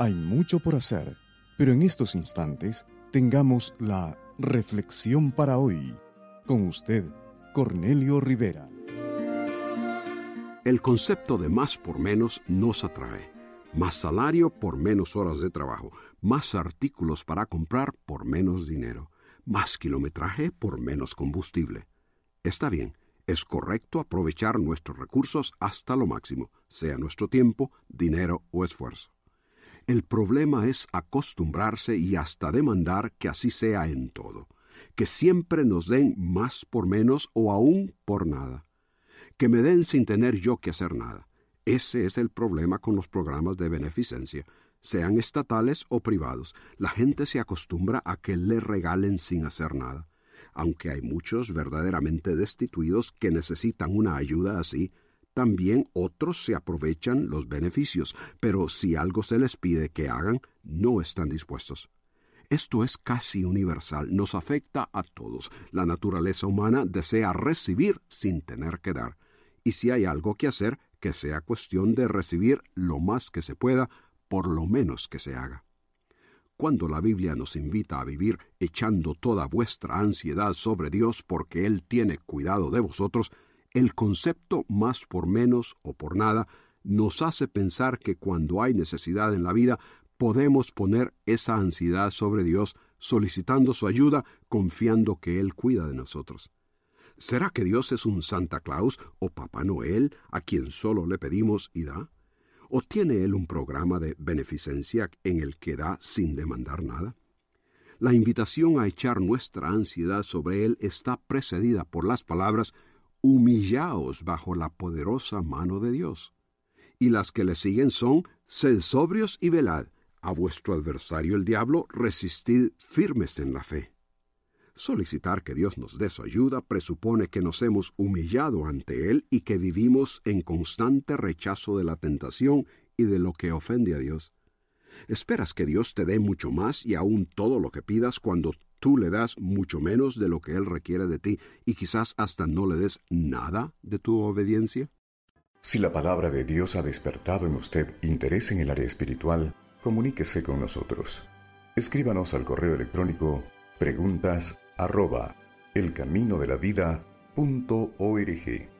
Hay mucho por hacer, pero en estos instantes tengamos la reflexión para hoy. Con usted, Cornelio Rivera. El concepto de más por menos nos atrae. Más salario por menos horas de trabajo, más artículos para comprar por menos dinero, más kilometraje por menos combustible. Está bien, es correcto aprovechar nuestros recursos hasta lo máximo, sea nuestro tiempo, dinero o esfuerzo. El problema es acostumbrarse y hasta demandar que así sea en todo, que siempre nos den más por menos o aún por nada, que me den sin tener yo que hacer nada. Ese es el problema con los programas de beneficencia, sean estatales o privados. La gente se acostumbra a que le regalen sin hacer nada. Aunque hay muchos verdaderamente destituidos que necesitan una ayuda así, también otros se aprovechan los beneficios, pero si algo se les pide que hagan, no están dispuestos. Esto es casi universal, nos afecta a todos. La naturaleza humana desea recibir sin tener que dar. Y si hay algo que hacer, que sea cuestión de recibir lo más que se pueda, por lo menos que se haga. Cuando la Biblia nos invita a vivir echando toda vuestra ansiedad sobre Dios porque Él tiene cuidado de vosotros, el concepto más por menos o por nada nos hace pensar que cuando hay necesidad en la vida podemos poner esa ansiedad sobre Dios solicitando su ayuda, confiando que Él cuida de nosotros. ¿Será que Dios es un Santa Claus o Papá Noel a quien solo le pedimos y da? ¿O tiene Él un programa de beneficencia en el que da sin demandar nada? La invitación a echar nuestra ansiedad sobre Él está precedida por las palabras Humillaos bajo la poderosa mano de Dios. Y las que le siguen son Sed sobrios y velad, a vuestro adversario el diablo resistid firmes en la fe. Solicitar que Dios nos dé su ayuda presupone que nos hemos humillado ante Él y que vivimos en constante rechazo de la tentación y de lo que ofende a Dios. Esperas que Dios te dé mucho más y aún todo lo que pidas cuando tú le das mucho menos de lo que Él requiere de ti y quizás hasta no le des nada de tu obediencia? Si la palabra de Dios ha despertado en usted interés en el área espiritual, comuníquese con nosotros. Escríbanos al correo electrónico preguntas arroba elcaminodelavida.org.